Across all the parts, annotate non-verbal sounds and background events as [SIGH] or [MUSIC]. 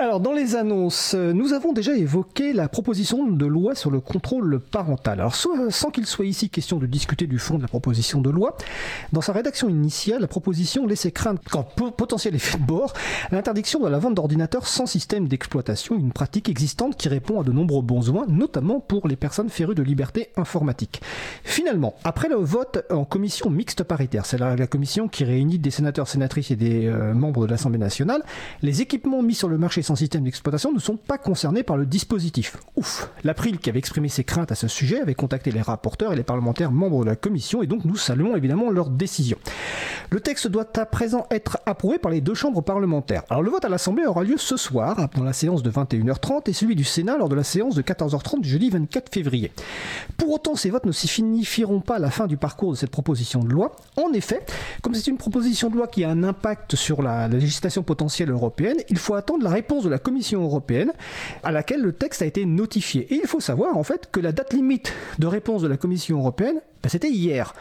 Alors, dans les annonces, euh, nous avons déjà évoqué la proposition de loi sur le contrôle parental. Alors, sans qu'il soit ici question de discuter du fond de la proposition de loi, dans sa rédaction initiale, la proposition laissait craindre, qu'en potentiel effet de bord, l'interdiction de la vente d'ordinateurs sans système d'exploitation, une pratique existante qui répond à de nombreux besoins, notamment pour les personnes férues de liberté informatique. Finalement, après le vote en commission mixte paritaire, c'est la, commission qui réunit des sénateurs, sénatrices et des euh, membres de l'Assemblée nationale, les équipements mis sur le marché sans système d'exploitation ne sont pas concernés par le dispositif. Ouf L'April, qui avait exprimé ses craintes à ce sujet, avait contacté les rapporteurs et les parlementaires membres de la commission, et donc nous saluons évidemment leur décision. Le texte doit à présent être approuvé par les deux chambres parlementaires. Alors le vote à l'Assemblée aura lieu ce soir, dans la séance de 21h30, et celui du Sénat lors de la séance de 14h30 du jeudi 24 février. Pour autant, ces votes ne signifieront pas la fin du parcours de cette proposition de loi. En effet, comme c'est une proposition de loi qui a un impact sur la législation potentielle européenne, il faut attendre la réponse de la Commission européenne à laquelle le texte a été notifié. Et il faut savoir en fait que la date limite de réponse de la Commission européenne ben, c'était hier.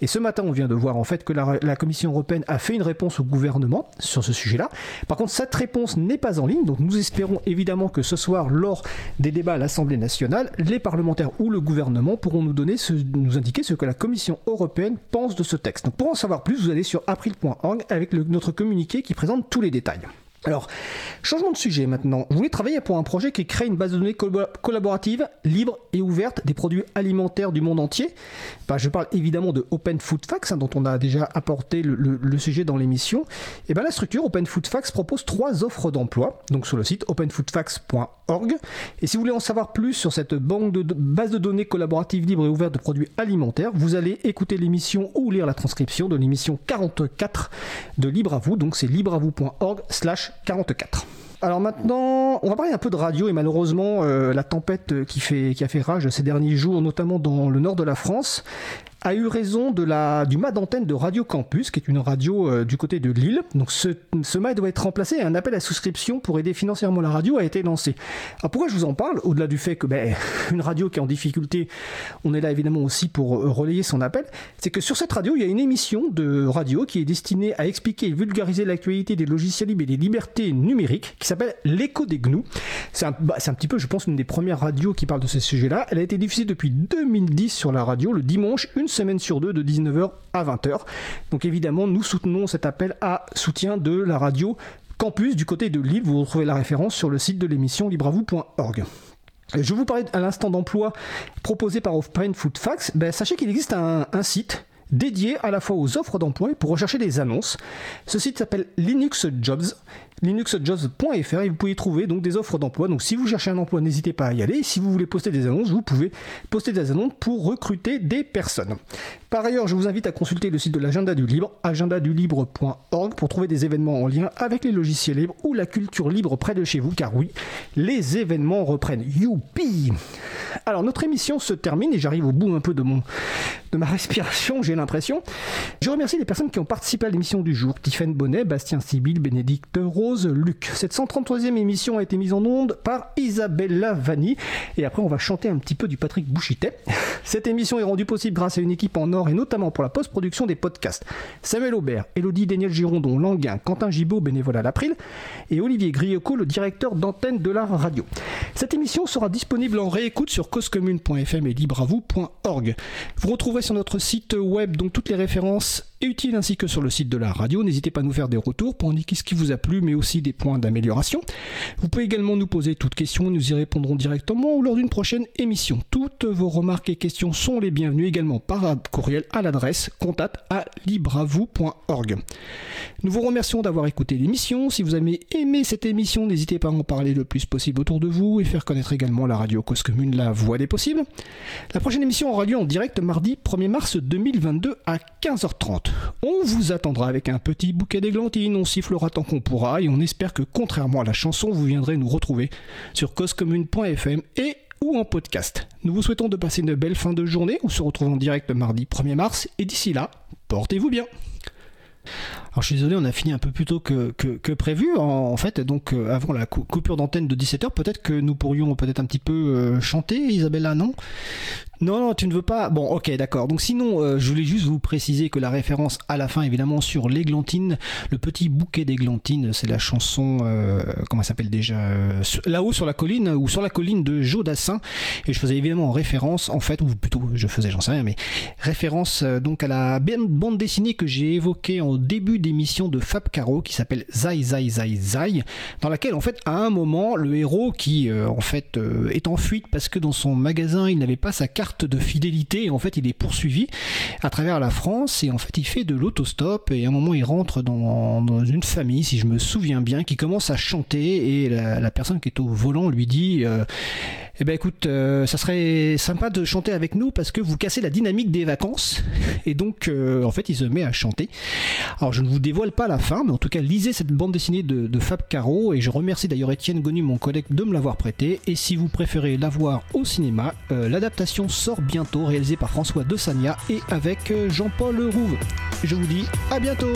Et ce matin, on vient de voir en fait que la, Commission européenne a fait une réponse au gouvernement sur ce sujet-là. Par contre, cette réponse n'est pas en ligne, donc nous espérons évidemment que ce soir, lors des débats à l'Assemblée nationale, les parlementaires ou le gouvernement pourront nous donner, nous indiquer ce que la Commission européenne pense de ce texte. Pour en savoir plus, vous allez sur april.org avec notre communiqué qui présente tous les détails. Alors, changement de sujet maintenant. Je voulais travailler pour un projet qui crée une base de données collaborative, libre et ouverte des produits alimentaires du monde entier? Bah, je parle évidemment de Open Food Facts, hein, dont on a déjà apporté le, sujet dans l'émission. Et ben la structure Open Food Facts propose trois offres d'emploi, donc sur le site openfoodfacts.org. Et si vous voulez en savoir plus sur cette banque de, base de données collaborative libre et ouverte de produits alimentaires, vous allez écouter l'émission ou lire la transcription de l'émission 44 de Libre à vous. Donc c'est libreavou.org slash 44. Alors maintenant, on va parler un peu de radio et malheureusement euh, la tempête qui, fait, qui a fait rage ces derniers jours, notamment dans le nord de la France, a eu raison de la, du mât d'antenne de Radio Campus, qui est une radio euh, du côté de Lille. Donc ce, ce mât doit être remplacé et un appel à souscription pour aider financièrement la radio a été lancé. Alors pourquoi je vous en parle Au-delà du fait que ben, [LAUGHS] une radio qui est en difficulté, on est là évidemment aussi pour euh, relayer son appel, c'est que sur cette radio, il y a une émission de radio qui est destinée à expliquer et vulgariser l'actualité des logiciels libres et des libertés numériques, qui s'appelle L'écho des GNU. C'est un, bah, un petit peu, je pense, une des premières radios qui parle de ces sujets-là. Elle a été diffusée depuis 2010 sur la radio, le dimanche, une semaine sur deux de 19h à 20h. Donc évidemment, nous soutenons cet appel à soutien de la radio Campus du côté de Lille. Vous retrouvez la référence sur le site de l'émission libravou.org. Je vous parlais à l'instant d'emploi proposé par Open Food Facts. Ben, sachez qu'il existe un, un site dédié à la fois aux offres d'emploi et pour rechercher des annonces. Ce site s'appelle Linux Jobs linuxjobs.fr et vous pouvez trouver donc des offres d'emploi. Donc si vous cherchez un emploi, n'hésitez pas à y aller. Si vous voulez poster des annonces, vous pouvez poster des annonces pour recruter des personnes. Par ailleurs, je vous invite à consulter le site de l'agenda du libre, agendadulibre.org pour trouver des événements en lien avec les logiciels libres ou la culture libre près de chez vous, car oui, les événements reprennent. Youpi Alors notre émission se termine et j'arrive au bout un peu de mon de ma [LAUGHS] respiration, j'ai l'impression. Je remercie les personnes qui ont participé à l'émission du jour. Tiffen Bonnet, Bastien Sibyl, Bénédicte Rose, Luc. Cette 133e émission a été mise en onde par Isabella Vanni. Et après, on va chanter un petit peu du Patrick Bouchitet. [LAUGHS] Cette émission est rendue possible grâce à une équipe en or et notamment pour la post-production des podcasts. Samuel Aubert, Elodie Daniel Girondon, Languin, Quentin Gibaud, bénévole à l'April, et Olivier Grioco, le directeur d'antenne de la radio. Cette émission sera disponible en réécoute sur causecommune.fm et libravou.org. Vous retrouverez sur notre site web donc toutes les références utile ainsi que sur le site de la radio. N'hésitez pas à nous faire des retours pour indiquer ce qui vous a plu, mais aussi des points d'amélioration. Vous pouvez également nous poser toutes questions, nous y répondrons directement ou lors d'une prochaine émission. Toutes vos remarques et questions sont les bienvenues également par courriel à l'adresse contact à libravou.org. Nous vous remercions d'avoir écouté l'émission. Si vous avez aimé cette émission, n'hésitez pas à en parler le plus possible autour de vous et faire connaître également la radio Cause Commune, la voix des possibles. La prochaine émission aura lieu en direct mardi 1er mars 2022 à 15h30. On vous attendra avec un petit bouquet d'églantines, on sifflera tant qu'on pourra et on espère que contrairement à la chanson, vous viendrez nous retrouver sur causecommune.fm et ou en podcast. Nous vous souhaitons de passer une belle fin de journée. On se retrouve en direct mardi 1er mars et d'ici là, portez-vous bien. Alors je suis désolé, on a fini un peu plus tôt que, prévu. En, fait, donc euh, avant la coupure d'antenne de 17h, peut-être que nous pourrions peut-être un petit peu euh, chanter, Isabella, non? Non, non, tu ne veux pas. Bon, ok, d'accord. Donc sinon, euh, je voulais juste vous préciser que la référence à la fin, évidemment, sur l'églantine, le petit bouquet d'églantine, c'est la chanson, euh, comment s'appelle déjà euh, Là-haut sur la colline, ou sur la colline de Jodassin. Et je faisais évidemment référence, en fait, ou plutôt, je faisais, j'en sais rien, mais référence donc à la bande dessinée que j'ai évoquée en début d'émission de Fab Caro, qui s'appelle Zai Zai Zai Zai, dans laquelle, en fait, à un moment, le héros qui, en fait, est en fuite parce que dans son magasin, il n'avait pas sa carte de fidélité et en fait il est poursuivi à travers la France et en fait il fait de l'autostop et à un moment il rentre dans, une famille si je me souviens bien qui commence à chanter et la, personne qui est au volant lui dit euh, eh ben écoute, euh, ça serait sympa de chanter avec nous parce que vous cassez la dynamique des vacances. [LAUGHS] Et donc, euh, en fait, il se met à chanter. Alors, je ne vous dévoile pas la fin, mais en tout cas, lisez cette bande dessinée de, Fab Caro. Et je remercie d'ailleurs Étienne Gonu, mon collègue, de me l'avoir prêté. Et si vous préférez la voir au cinéma, euh, l'adaptation sort bientôt, réalisée par François De Sagna et avec Jean-Paul Rouve. Je vous dis à bientôt!